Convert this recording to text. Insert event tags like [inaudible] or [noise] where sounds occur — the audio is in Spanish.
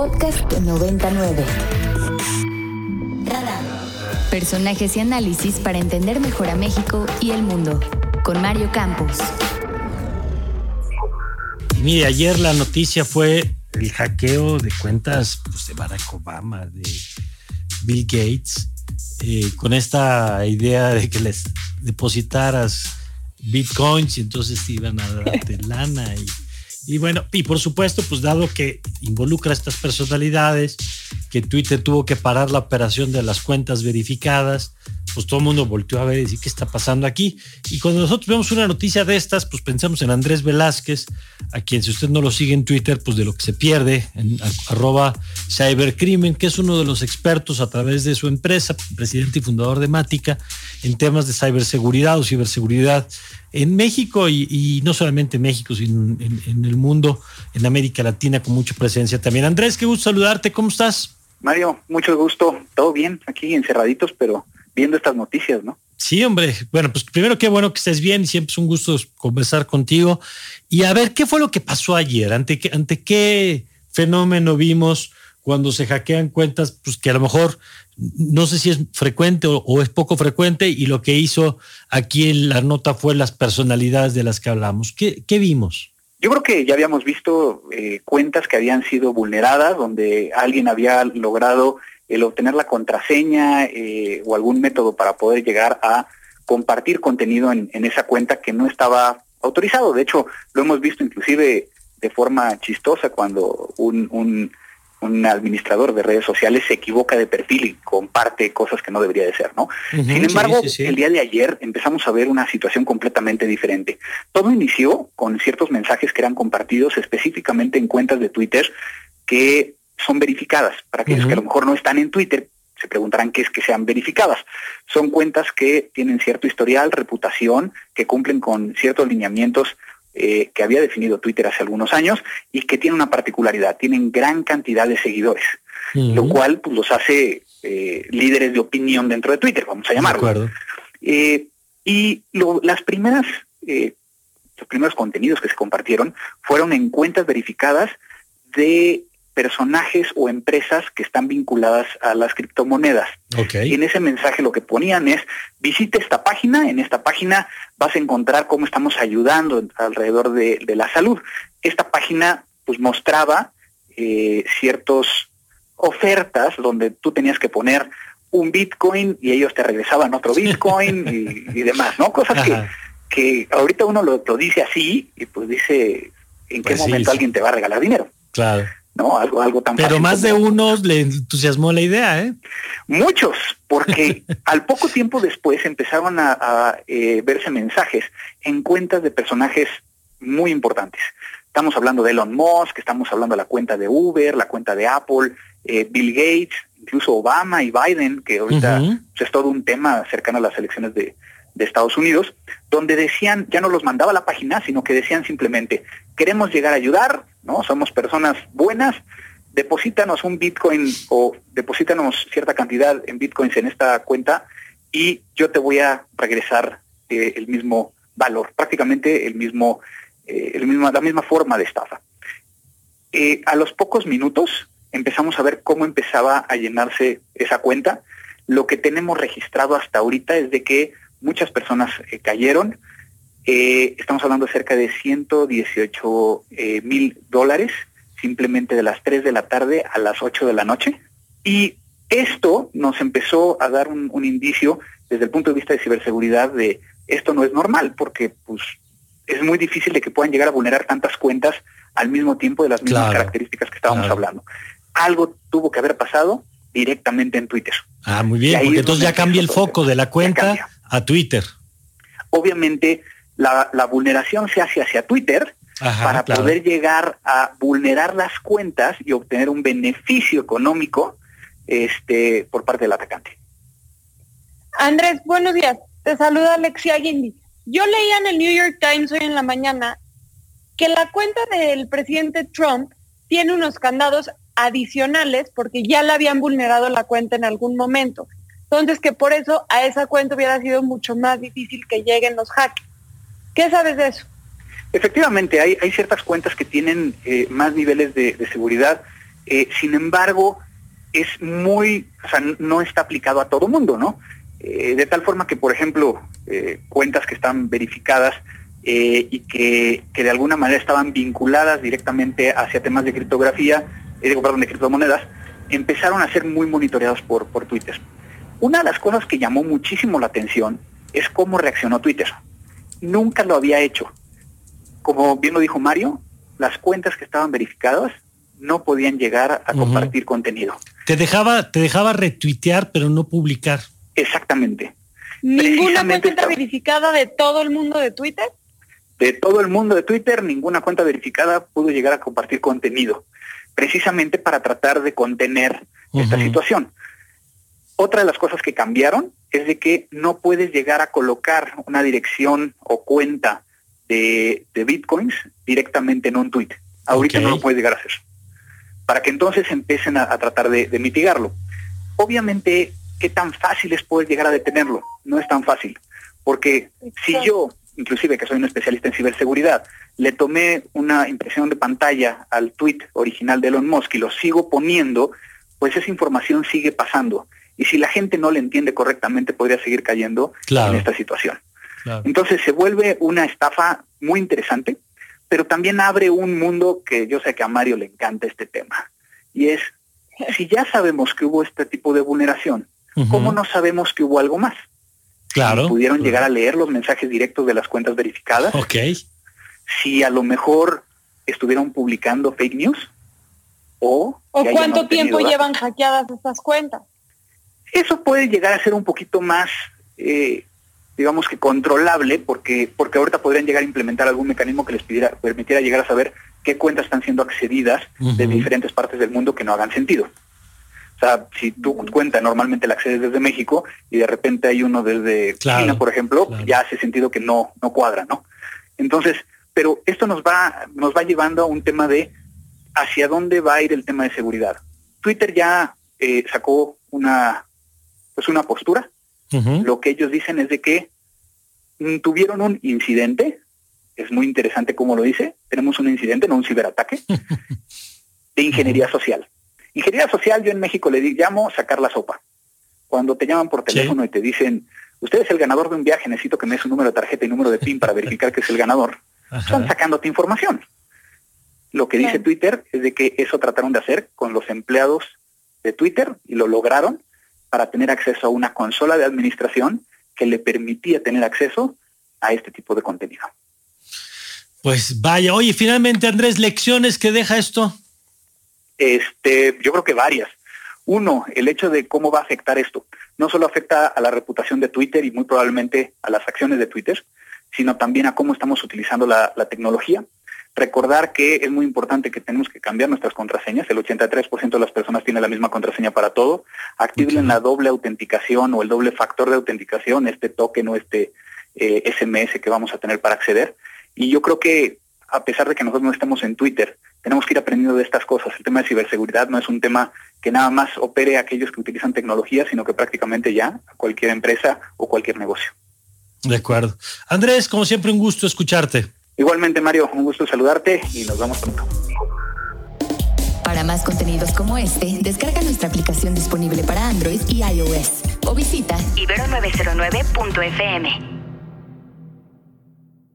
Podcast 99. Personajes y análisis para entender mejor a México y el mundo. Con Mario Campos. Mire, ayer la noticia fue el hackeo de cuentas pues, de Barack Obama, de Bill Gates, eh, con esta idea de que les depositaras bitcoins y entonces te iban a darte lana y y bueno, y por supuesto, pues dado que involucra a estas personalidades, que Twitter tuvo que parar la operación de las cuentas verificadas, pues todo el mundo volteó a ver y decir qué está pasando aquí. Y cuando nosotros vemos una noticia de estas, pues pensamos en Andrés Velázquez, a quien si usted no lo sigue en Twitter, pues de lo que se pierde, en arroba cybercrimen, que es uno de los expertos a través de su empresa, presidente y fundador de Mática, en temas de ciberseguridad o ciberseguridad en México y, no solamente en México, sino en, en, el mundo, en América Latina, con mucha presencia también. Andrés, qué gusto saludarte, ¿cómo estás? Mario, mucho gusto, todo bien, aquí encerraditos, pero viendo estas noticias, ¿no? Sí, hombre. Bueno, pues primero qué bueno que estés bien, siempre es un gusto conversar contigo. Y a ver, ¿qué fue lo que pasó ayer? ¿Ante qué, ante qué fenómeno vimos cuando se hackean cuentas? Pues que a lo mejor no sé si es frecuente o, es poco frecuente y lo que hizo aquí en la nota fue las personalidades de las que hablamos. ¿Qué, qué vimos? Yo creo que ya habíamos visto eh, cuentas que habían sido vulneradas, donde alguien había logrado el obtener la contraseña eh, o algún método para poder llegar a compartir contenido en, esa cuenta que no estaba autorizado. De hecho, lo hemos visto inclusive de forma chistosa cuando un, un, administrador de redes sociales se equivoca de perfil y comparte cosas que no debería de ser, ¿no? Sin embargo, el día de ayer empezamos a ver una situación completamente diferente. Todo inició con ciertos mensajes que eran compartidos específicamente en cuentas de Twitter que son verificadas. Para aquellos que a lo mejor no están en Twitter, se preguntarán qué es que sean verificadas. Son cuentas que tienen cierto historial, reputación, que cumplen con ciertos lineamientos eh, que había definido Twitter hace algunos años y que tienen una particularidad, tienen gran cantidad de seguidores, lo cual pues, los hace eh, líderes de opinión dentro de Twitter, vamos a llamarlo. Eh, y las primeras, los primeros contenidos que se compartieron fueron en cuentas verificadas de personajes o empresas que están vinculadas a las criptomonedas. Y en ese mensaje lo que ponían es, visite esta página, en esta página vas a encontrar cómo estamos ayudando alrededor de, la salud. Esta página pues mostraba eh, ciertas ofertas donde tú tenías que poner un Bitcoin y ellos te regresaban otro [laughs] Bitcoin y, demás, ¿no? Cosas que, que ahorita uno lo, dice así y pues dice, ¿en qué pues momento alguien te va a regalar dinero? Claro. ¿No? Algo, algo tan Pero más de unos le entusiasmó la idea, ¿eh? Muchos, porque [laughs] al poco tiempo después empezaron a, eh, verse mensajes en cuentas de personajes muy importantes. Estamos hablando de Elon Musk, estamos hablando de la cuenta de Uber, la cuenta de Apple, eh, Bill Gates, incluso Obama y Biden, que ahorita pues, es todo un tema cercano a las elecciones de, de Estados Unidos, donde decían, ya no los mandaba la página, sino que decían simplemente, queremos llegar a ayudar, ¿no? Somos personas buenas, deposítanos un Bitcoin o deposítanos cierta cantidad en Bitcoins en esta cuenta y yo te voy a regresar eh, el mismo valor, prácticamente el mismo, eh, el la misma forma de estafa. Eh, a los pocos minutos empezamos a ver cómo empezaba a llenarse esa cuenta. Lo que tenemos registrado hasta ahorita es de que muchas personas cayeron, eh, estamos hablando de cerca de 118 eh, mil dólares, simplemente de las 3 de la tarde a las 8 de la noche. Y esto nos empezó a dar un, indicio desde el punto de vista de ciberseguridad de esto no es normal, porque pues es muy difícil de que puedan llegar a vulnerar tantas cuentas al mismo tiempo de las mismas características que estábamos hablando. Algo tuvo que haber pasado directamente en Twitter. Ah, muy bien, porque entonces ya cambia el foco de la cuenta a Twitter. Obviamente, la, vulneración se hace hacia Twitter para poder llegar a vulnerar las cuentas y obtener un beneficio económico este, por parte del atacante. Andrés, buenos días. Te saluda Alexia Guindi. Yo leía en el New York Times hoy en la mañana que la cuenta del presidente Trump tiene unos candados adicionales porque ya le habían vulnerado la cuenta en algún momento. Entonces que por eso a esa cuenta hubiera sido mucho más difícil que lleguen los hackers. ¿Qué sabes de eso? Efectivamente, hay, ciertas cuentas que tienen eh, más niveles de, seguridad. Eh, sin embargo, es muy, o sea, no está aplicado a todo mundo, ¿no? Eh, de tal forma que, por ejemplo, cuentas que están verificadas y que, que, de alguna manera estaban vinculadas directamente hacia temas de criptografía, digo, perdón, de criptomonedas, empezaron a ser muy monitoreados por, por Twitter. Una de las cosas que llamó muchísimo la atención es cómo reaccionó Twitter. Nunca lo había hecho. Como bien lo dijo Mario, las cuentas que estaban verificadas no podían llegar a compartir contenido. Te dejaba, te dejaba retuitear, pero no publicar. Exactamente. ¿Ninguna cuenta verificada de todo el mundo de Twitter? De todo el mundo de Twitter, ninguna cuenta verificada pudo llegar a compartir contenido, precisamente para tratar de contener esta situación. Otra de las cosas que cambiaron es de que no puedes llegar a colocar una dirección o cuenta de, bitcoins directamente en un tweet. Ahorita no lo puedes llegar a hacer. Para que entonces empiecen a, tratar de, mitigarlo. Obviamente, ¿qué tan fácil es poder llegar a detenerlo? No es tan fácil. Porque si yo, inclusive que soy un especialista en ciberseguridad, le tomé una impresión de pantalla al tweet original de Elon Musk y lo sigo poniendo, pues esa información sigue pasando. Y si la gente no le entiende correctamente, podría seguir cayendo en esta situación. Entonces se vuelve una estafa muy interesante, pero también abre un mundo que yo sé que a Mario le encanta este tema. Y es, [laughs] si ya sabemos que hubo este tipo de vulneración, ¿cómo no sabemos que hubo algo más? Claro. Si pudieron llegar a leer los mensajes directos de las cuentas verificadas. Ok. Si a lo mejor estuvieron publicando fake news. O, ¿O cuánto tiempo llevan hackeadas estas cuentas. Eso puede llegar a ser un poquito más eh, digamos que controlable, porque, porque ahorita podrían llegar a implementar algún mecanismo que les pidiera, permitiera llegar a saber qué cuentas están siendo accedidas de diferentes partes del mundo que no hagan sentido. O sea, si tu cuenta normalmente la accedes desde México y de repente hay uno desde China, por ejemplo, ya hace sentido que no, no cuadra, ¿no? Entonces, pero esto nos va, nos va llevando a un tema de hacia dónde va a ir el tema de seguridad. Twitter ya eh, sacó una, pues una postura. Lo que ellos dicen es de que mm, tuvieron un incidente, es muy interesante cómo lo dice, tenemos un incidente, no un ciberataque, [laughs] de ingeniería social. Ingeniería social yo en México le llamo sacar la sopa. Cuando te llaman por teléfono y te dicen, usted es el ganador de un viaje, necesito que me des un número de tarjeta y número de PIN para [laughs] verificar que es el ganador, están sacándote información. Lo que dice Twitter es de que eso trataron de hacer con los empleados de Twitter y lo lograron para tener acceso a una consola de administración que le permitía tener acceso a este tipo de contenido. Pues vaya, oye, finalmente Andrés, lecciones que deja esto. Este, yo creo que varias. Uno, el hecho de cómo va a afectar esto. No solo afecta a la reputación de Twitter y muy probablemente a las acciones de Twitter, sino también a cómo estamos utilizando la, la tecnología. Recordar que es muy importante que tenemos que cambiar nuestras contraseñas. El 83% de las personas tiene la misma contraseña para todo. Activen la doble autenticación o el doble factor de autenticación, este token o este SMS eh, que vamos a tener para acceder. Y yo creo que a pesar de que nosotros no estemos en Twitter, tenemos que ir aprendiendo de estas cosas. El tema de ciberseguridad no es un tema que nada más opere a aquellos que utilizan tecnología, sino que prácticamente ya a cualquier empresa o cualquier negocio. De acuerdo. Andrés, como siempre, un gusto escucharte. Igualmente, Mario, un gusto saludarte y nos vemos pronto. Para más contenidos como este, descarga nuestra aplicación disponible para Android y iOS o visita ibero909.fm.